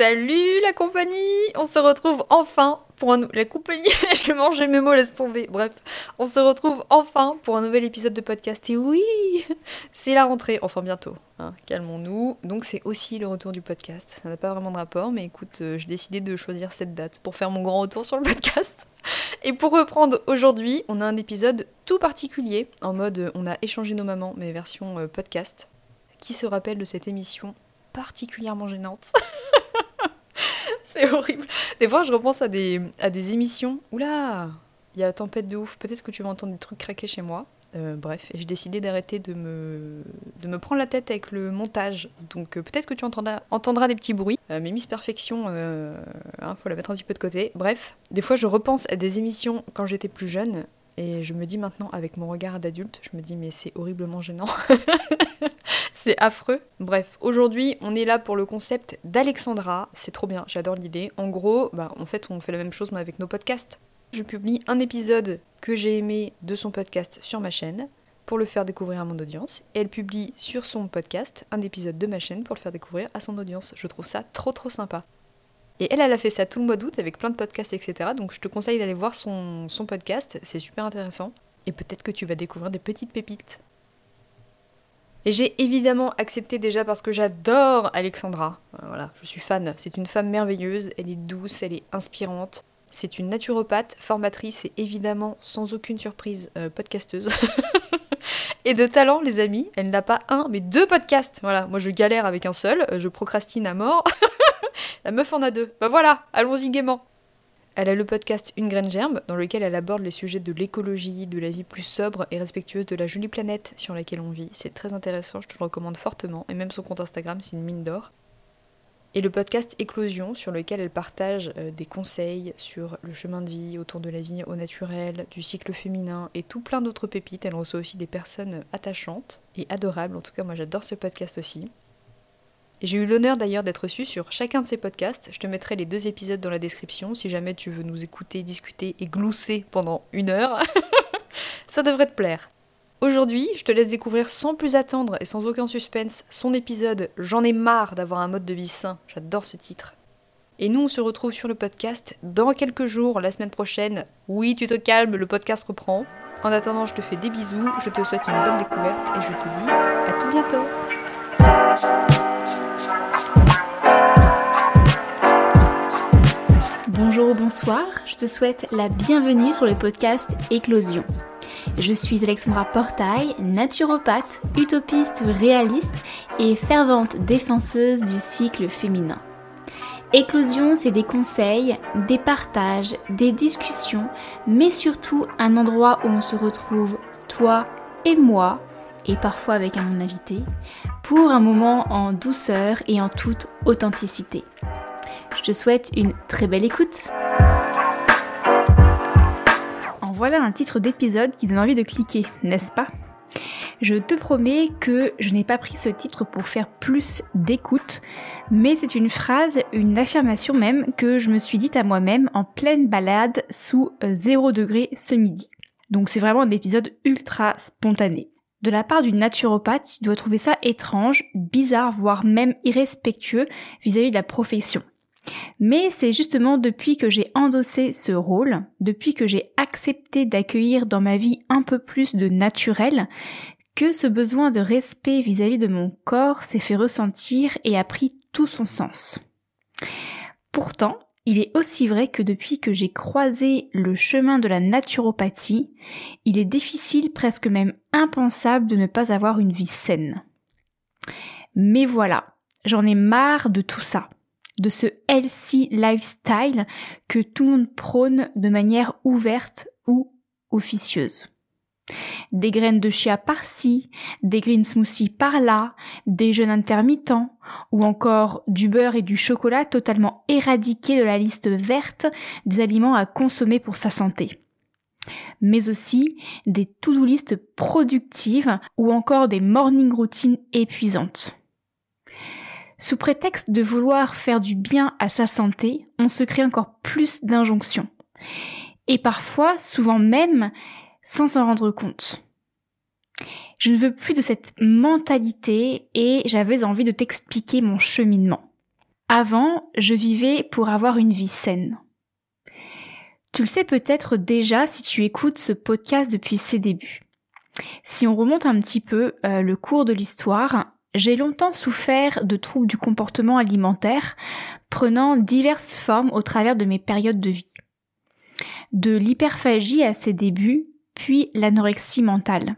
Salut la compagnie On se retrouve enfin pour un... La compagnie, mes mots, laisse tomber. Bref, on se retrouve enfin pour un nouvel épisode de podcast. Et oui, c'est la rentrée, enfin bientôt. Hein, calmons-nous. Donc c'est aussi le retour du podcast. Ça n'a pas vraiment de rapport, mais écoute, euh, j'ai décidé de choisir cette date pour faire mon grand retour sur le podcast. Et pour reprendre aujourd'hui, on a un épisode tout particulier, en mode euh, on a échangé nos mamans, mais version euh, podcast. Qui se rappelle de cette émission particulièrement gênante C'est horrible. Des fois, je repense à des, à des émissions. Oula, il y a la tempête de ouf. Peut-être que tu vas entendre des trucs craquer chez moi. Euh, bref, et j'ai décidé d'arrêter de me, prendre la tête avec le montage. Donc euh, peut-être que tu entendras, des petits bruits. Euh, mais Miss Perfection, hein, faut la mettre un petit peu de côté. Bref, des fois je repense à des émissions quand j'étais plus jeune. Et je me dis maintenant, avec mon regard d'adulte, je me dis mais c'est horriblement gênant. c'est affreux. Bref, aujourd'hui, on est là pour le concept d'Alexandra. C'est trop bien, j'adore l'idée. En gros, bah, en fait, on fait la même chose mais avec nos podcasts. Je publie un épisode que j'ai aimé de son podcast sur ma chaîne pour le faire découvrir à mon audience. Et elle publie sur son podcast un épisode de ma chaîne pour le faire découvrir à son audience. Je trouve ça trop trop sympa. Et elle, elle a fait ça tout le mois d'août avec plein de podcasts, etc. Donc je te conseille d'aller voir son, son podcast, c'est super intéressant. Et peut-être que tu vas découvrir des petites pépites. Et j'ai évidemment accepté déjà parce que j'adore Alexandra. Euh, voilà, je suis fan. C'est une femme merveilleuse, elle est douce, elle est inspirante. C'est une naturopathe, formatrice et évidemment, sans aucune surprise, euh, podcasteuse. et de talent, les amis, elle n'a pas un, mais deux podcasts. Voilà, moi je galère avec un seul, euh, je procrastine à mort. La meuf en a deux. Bah voilà, allons-y gaiement. Elle a le podcast Une graine germe, dans lequel elle aborde les sujets de l'écologie, de la vie plus sobre et respectueuse de la jolie planète sur laquelle on vit. C'est très intéressant, je te le recommande fortement, et même son compte Instagram, c'est une mine d'or. Et le podcast Éclosion, sur lequel elle partage euh, des conseils sur le chemin de vie, autour de la vie au naturel, du cycle féminin et tout plein d'autres pépites. Elle reçoit aussi des personnes attachantes et adorables. En tout cas, moi j'adore ce podcast aussi. J'ai eu l'honneur d'ailleurs d'être reçue sur chacun de ces podcasts. Je te mettrai les deux épisodes dans la description si jamais tu veux nous écouter, discuter et glousser pendant une heure. Ça devrait te plaire. Aujourd'hui, je te laisse découvrir sans plus attendre et sans aucun suspense son épisode J'en ai marre d'avoir un mode de vie sain. J'adore ce titre. Et nous, on se retrouve sur le podcast dans quelques jours, la semaine prochaine. Oui, tu te calmes, le podcast reprend. En attendant, je te fais des bisous, je te souhaite une bonne découverte et je te dis à tout bientôt. Bonjour ou bonsoir, je te souhaite la bienvenue sur le podcast Éclosion. Je suis Alexandra Portail, naturopathe, utopiste réaliste et fervente défenseuse du cycle féminin. Éclosion, c'est des conseils, des partages, des discussions, mais surtout un endroit où on se retrouve, toi et moi, et parfois avec un invité, pour un moment en douceur et en toute authenticité. Je te souhaite une très belle écoute. En voilà un titre d'épisode qui donne envie de cliquer, n'est-ce pas? Je te promets que je n'ai pas pris ce titre pour faire plus d'écoute, mais c'est une phrase, une affirmation même que je me suis dite à moi-même en pleine balade sous 0 euh, degré ce midi. Donc c'est vraiment un épisode ultra spontané. De la part d'une naturopathe, tu dois trouver ça étrange, bizarre, voire même irrespectueux vis-à-vis -vis de la profession. Mais c'est justement depuis que j'ai endossé ce rôle, depuis que j'ai accepté d'accueillir dans ma vie un peu plus de naturel, que ce besoin de respect vis-à-vis de mon corps s'est fait ressentir et a pris tout son sens. Pourtant, il est aussi vrai que depuis que j'ai croisé le chemin de la naturopathie, il est difficile, presque même impensable de ne pas avoir une vie saine. Mais voilà, j'en ai marre de tout ça de ce healthy lifestyle que tout le monde prône de manière ouverte ou officieuse. Des graines de chia par-ci, des green smoothies par-là, des jeûnes intermittents, ou encore du beurre et du chocolat totalement éradiqués de la liste verte des aliments à consommer pour sa santé. Mais aussi des to-do list productives ou encore des morning routines épuisantes. Sous prétexte de vouloir faire du bien à sa santé, on se crée encore plus d'injonctions. Et parfois, souvent même, sans s'en rendre compte. Je ne veux plus de cette mentalité et j'avais envie de t'expliquer mon cheminement. Avant, je vivais pour avoir une vie saine. Tu le sais peut-être déjà si tu écoutes ce podcast depuis ses débuts. Si on remonte un petit peu euh, le cours de l'histoire, j'ai longtemps souffert de troubles du comportement alimentaire, prenant diverses formes au travers de mes périodes de vie. De l'hyperphagie à ses débuts, puis l'anorexie mentale.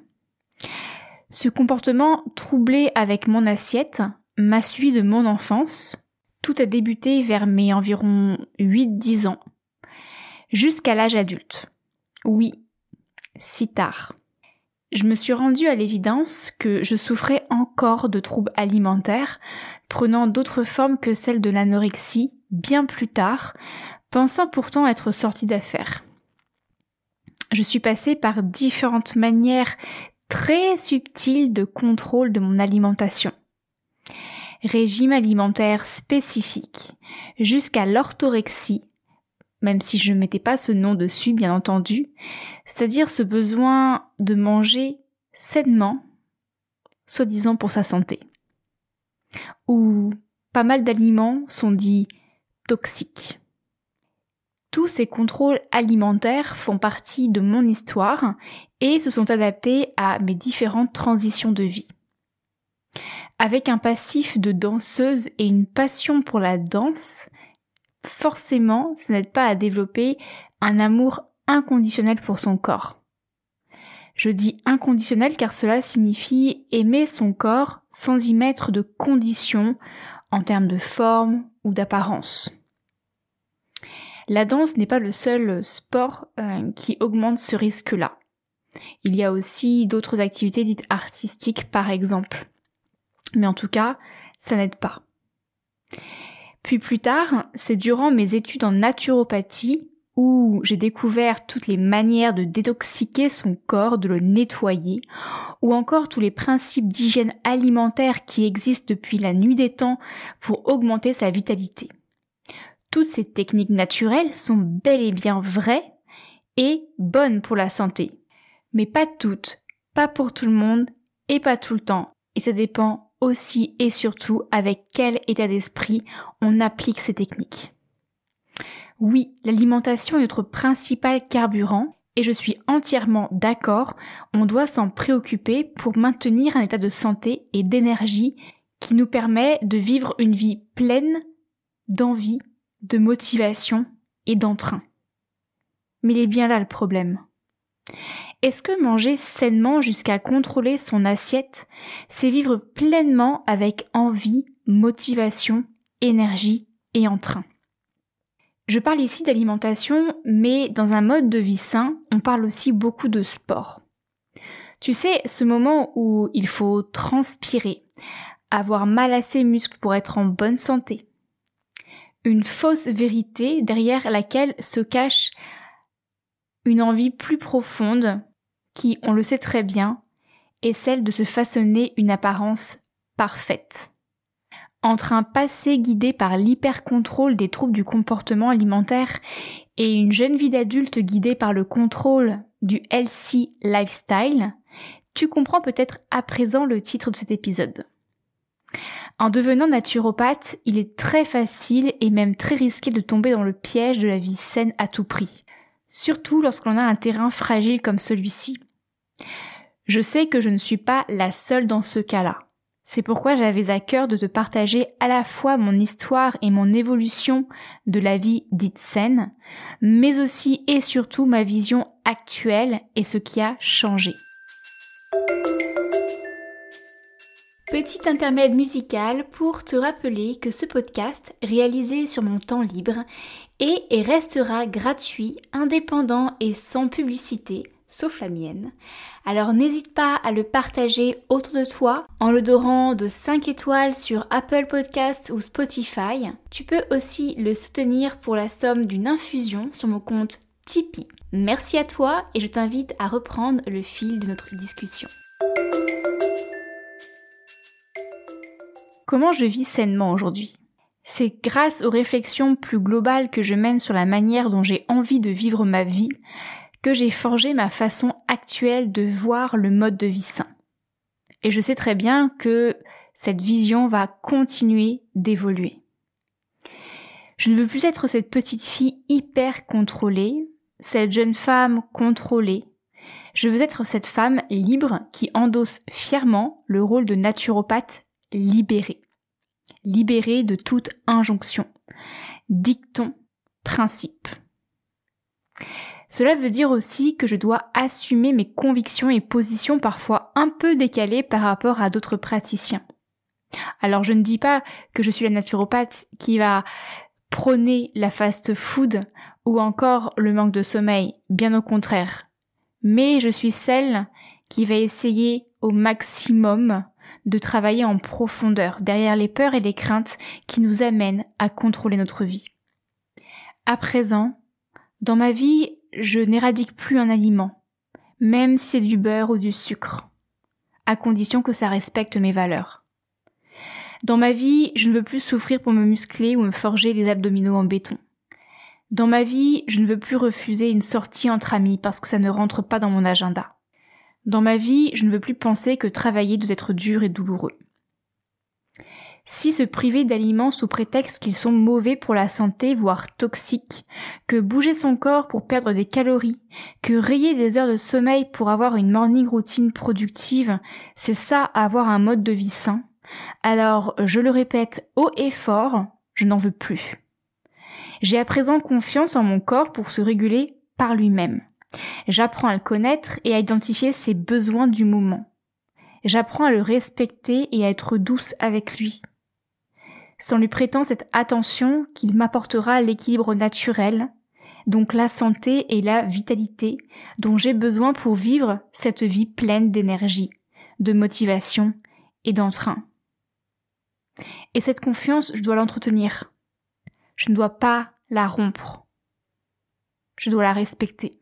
Ce comportement troublé avec mon assiette m'a suivi de mon enfance. Tout a débuté vers mes environ 8-10 ans, jusqu'à l'âge adulte. Oui, si tard je me suis rendue à l'évidence que je souffrais encore de troubles alimentaires, prenant d'autres formes que celles de l'anorexie bien plus tard, pensant pourtant être sortie d'affaires. Je suis passée par différentes manières très subtiles de contrôle de mon alimentation. Régime alimentaire spécifique, jusqu'à l'orthorexie, même si je ne mettais pas ce nom dessus, bien entendu, c'est-à-dire ce besoin de manger sainement, soi-disant pour sa santé. Où pas mal d'aliments sont dits toxiques. Tous ces contrôles alimentaires font partie de mon histoire et se sont adaptés à mes différentes transitions de vie. Avec un passif de danseuse et une passion pour la danse, forcément, ce n'aide pas à développer un amour inconditionnel pour son corps. Je dis inconditionnel car cela signifie aimer son corps sans y mettre de conditions en termes de forme ou d'apparence. La danse n'est pas le seul sport euh, qui augmente ce risque-là. Il y a aussi d'autres activités dites artistiques par exemple. Mais en tout cas, ça n'aide pas. Puis plus tard, c'est durant mes études en naturopathie où j'ai découvert toutes les manières de détoxiquer son corps, de le nettoyer, ou encore tous les principes d'hygiène alimentaire qui existent depuis la nuit des temps pour augmenter sa vitalité. Toutes ces techniques naturelles sont bel et bien vraies et bonnes pour la santé. Mais pas toutes, pas pour tout le monde et pas tout le temps. Et ça dépend aussi et surtout avec quel état d'esprit on applique ces techniques. Oui, l'alimentation est notre principal carburant et je suis entièrement d'accord, on doit s'en préoccuper pour maintenir un état de santé et d'énergie qui nous permet de vivre une vie pleine d'envie, de motivation et d'entrain. Mais il est bien là le problème. Est-ce que manger sainement jusqu'à contrôler son assiette, c'est vivre pleinement avec envie, motivation, énergie et entrain? Je parle ici d'alimentation, mais dans un mode de vie sain, on parle aussi beaucoup de sport. Tu sais, ce moment où il faut transpirer, avoir mal à ses muscles pour être en bonne santé. Une fausse vérité derrière laquelle se cache une envie plus profonde qui, on le sait très bien, est celle de se façonner une apparence parfaite. Entre un passé guidé par l'hypercontrôle des troubles du comportement alimentaire et une jeune vie d'adulte guidée par le contrôle du healthy lifestyle, tu comprends peut-être à présent le titre de cet épisode. En devenant naturopathe, il est très facile et même très risqué de tomber dans le piège de la vie saine à tout prix surtout lorsqu'on a un terrain fragile comme celui-ci. Je sais que je ne suis pas la seule dans ce cas-là. C'est pourquoi j'avais à cœur de te partager à la fois mon histoire et mon évolution de la vie dite saine, mais aussi et surtout ma vision actuelle et ce qui a changé. Petit intermède musical pour te rappeler que ce podcast, réalisé sur mon temps libre, est et restera gratuit, indépendant et sans publicité, sauf la mienne. Alors n'hésite pas à le partager autour de toi en le dorant de 5 étoiles sur Apple Podcasts ou Spotify. Tu peux aussi le soutenir pour la somme d'une infusion sur mon compte Tipeee. Merci à toi et je t'invite à reprendre le fil de notre discussion. Comment je vis sainement aujourd'hui C'est grâce aux réflexions plus globales que je mène sur la manière dont j'ai envie de vivre ma vie que j'ai forgé ma façon actuelle de voir le mode de vie sain. Et je sais très bien que cette vision va continuer d'évoluer. Je ne veux plus être cette petite fille hyper contrôlée, cette jeune femme contrôlée. Je veux être cette femme libre qui endosse fièrement le rôle de naturopathe libérée. Libérée de toute injonction, dicton, principe. Cela veut dire aussi que je dois assumer mes convictions et positions parfois un peu décalées par rapport à d'autres praticiens. Alors je ne dis pas que je suis la naturopathe qui va prôner la fast food ou encore le manque de sommeil, bien au contraire. Mais je suis celle qui va essayer au maximum de travailler en profondeur derrière les peurs et les craintes qui nous amènent à contrôler notre vie. À présent, dans ma vie, je n'éradique plus un aliment, même si c'est du beurre ou du sucre, à condition que ça respecte mes valeurs. Dans ma vie, je ne veux plus souffrir pour me muscler ou me forger les abdominaux en béton. Dans ma vie, je ne veux plus refuser une sortie entre amis parce que ça ne rentre pas dans mon agenda. Dans ma vie, je ne veux plus penser que travailler doit être dur et douloureux. Si se priver d'aliments sous prétexte qu'ils sont mauvais pour la santé, voire toxiques, que bouger son corps pour perdre des calories, que rayer des heures de sommeil pour avoir une morning routine productive, c'est ça avoir un mode de vie sain, alors je le répète haut et fort, je n'en veux plus. J'ai à présent confiance en mon corps pour se réguler par lui-même. J'apprends à le connaître et à identifier ses besoins du moment. J'apprends à le respecter et à être douce avec lui sans lui prêtant cette attention qu'il m'apportera l'équilibre naturel, donc la santé et la vitalité dont j'ai besoin pour vivre cette vie pleine d'énergie, de motivation et d'entrain. Et cette confiance, je dois l'entretenir. Je ne dois pas la rompre. Je dois la respecter.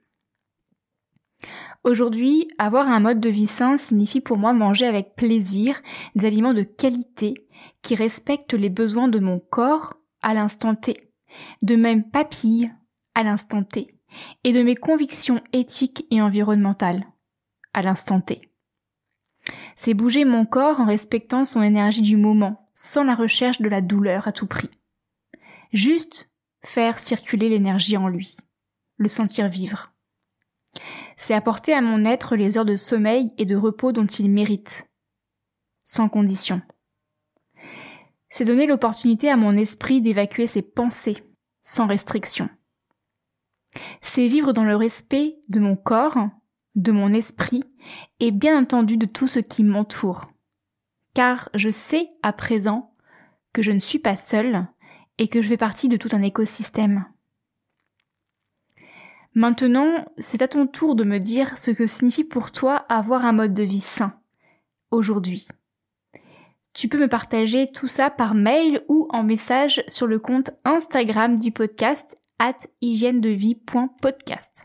Aujourd'hui, avoir un mode de vie sain signifie pour moi manger avec plaisir des aliments de qualité qui respectent les besoins de mon corps à l'instant T, de même papilles à l'instant T, et de mes convictions éthiques et environnementales à l'instant T. C'est bouger mon corps en respectant son énergie du moment, sans la recherche de la douleur à tout prix. Juste faire circuler l'énergie en lui, le sentir vivre c'est apporter à mon être les heures de sommeil et de repos dont il mérite, sans condition. C'est donner l'opportunité à mon esprit d'évacuer ses pensées, sans restriction. C'est vivre dans le respect de mon corps, de mon esprit et bien entendu de tout ce qui m'entoure. Car je sais à présent que je ne suis pas seule et que je fais partie de tout un écosystème. Maintenant, c'est à ton tour de me dire ce que signifie pour toi avoir un mode de vie sain, aujourd'hui. Tu peux me partager tout ça par mail ou en message sur le compte Instagram du podcast at hygiène-de-vie.podcast.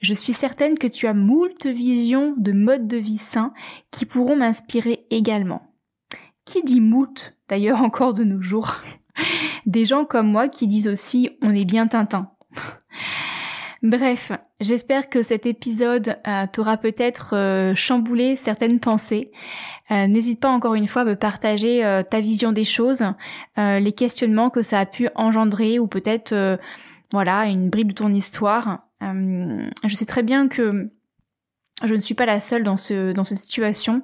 Je suis certaine que tu as moult visions de mode de vie sain qui pourront m'inspirer également. Qui dit moult d'ailleurs encore de nos jours? Des gens comme moi qui disent aussi on est bien Tintin. Bref, j'espère que cet épisode euh, t'aura peut-être euh, chamboulé certaines pensées. Euh, n'hésite pas encore une fois à me partager ta vision des choses, les questionnements que ça a pu engendrer ou peut-être voilà une bribe de ton histoire. je sais très bien que je ne suis pas la seule dans ce dans cette situation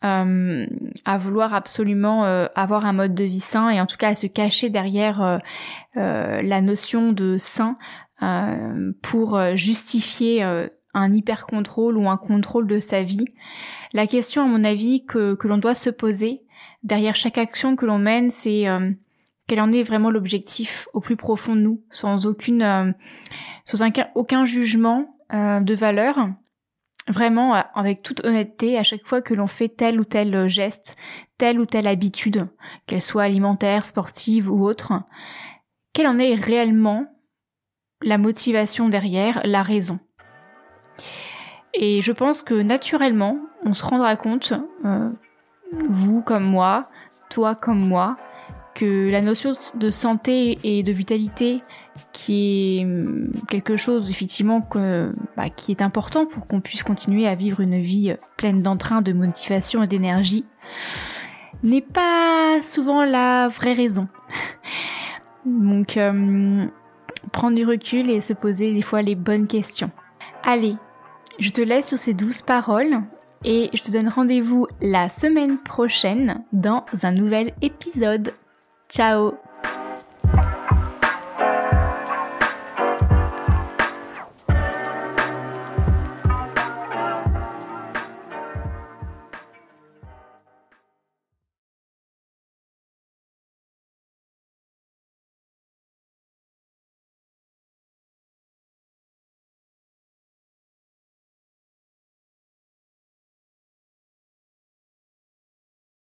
à vouloir absolument avoir un mode de vie sain et en tout cas à se cacher derrière la notion de sain pour euh, justifier euh, un hyper contrôle ou un contrôle de sa vie. La question, à mon avis, que, que l'on doit se poser derrière chaque action que l'on mène, c'est quel en est vraiment l'objectif au plus profond de nous, sans aucune, sans aucun jugement de valeur. Vraiment, avec toute honnêteté, à chaque fois que l'on fait tel ou tel geste, telle ou telle habitude, qu'elle soit alimentaire, sportive ou autre, quelle en est réellement la motivation derrière, la raison. Et je pense que naturellement, on se rendra compte, euh, vous comme moi, toi comme moi, que la notion de santé et de vitalité, qui est hum, quelque chose effectivement bah, qui est important pour qu'on puisse continuer à vivre une vie pleine d'entrain, de motivation et d'énergie, n'est pas souvent la vraie raison. Donc, euh, prendre du recul et se poser des fois les bonnes questions. Allez, je te laisse sur ces douze paroles et je te donne rendez-vous la semaine prochaine dans un nouvel épisode. Ciao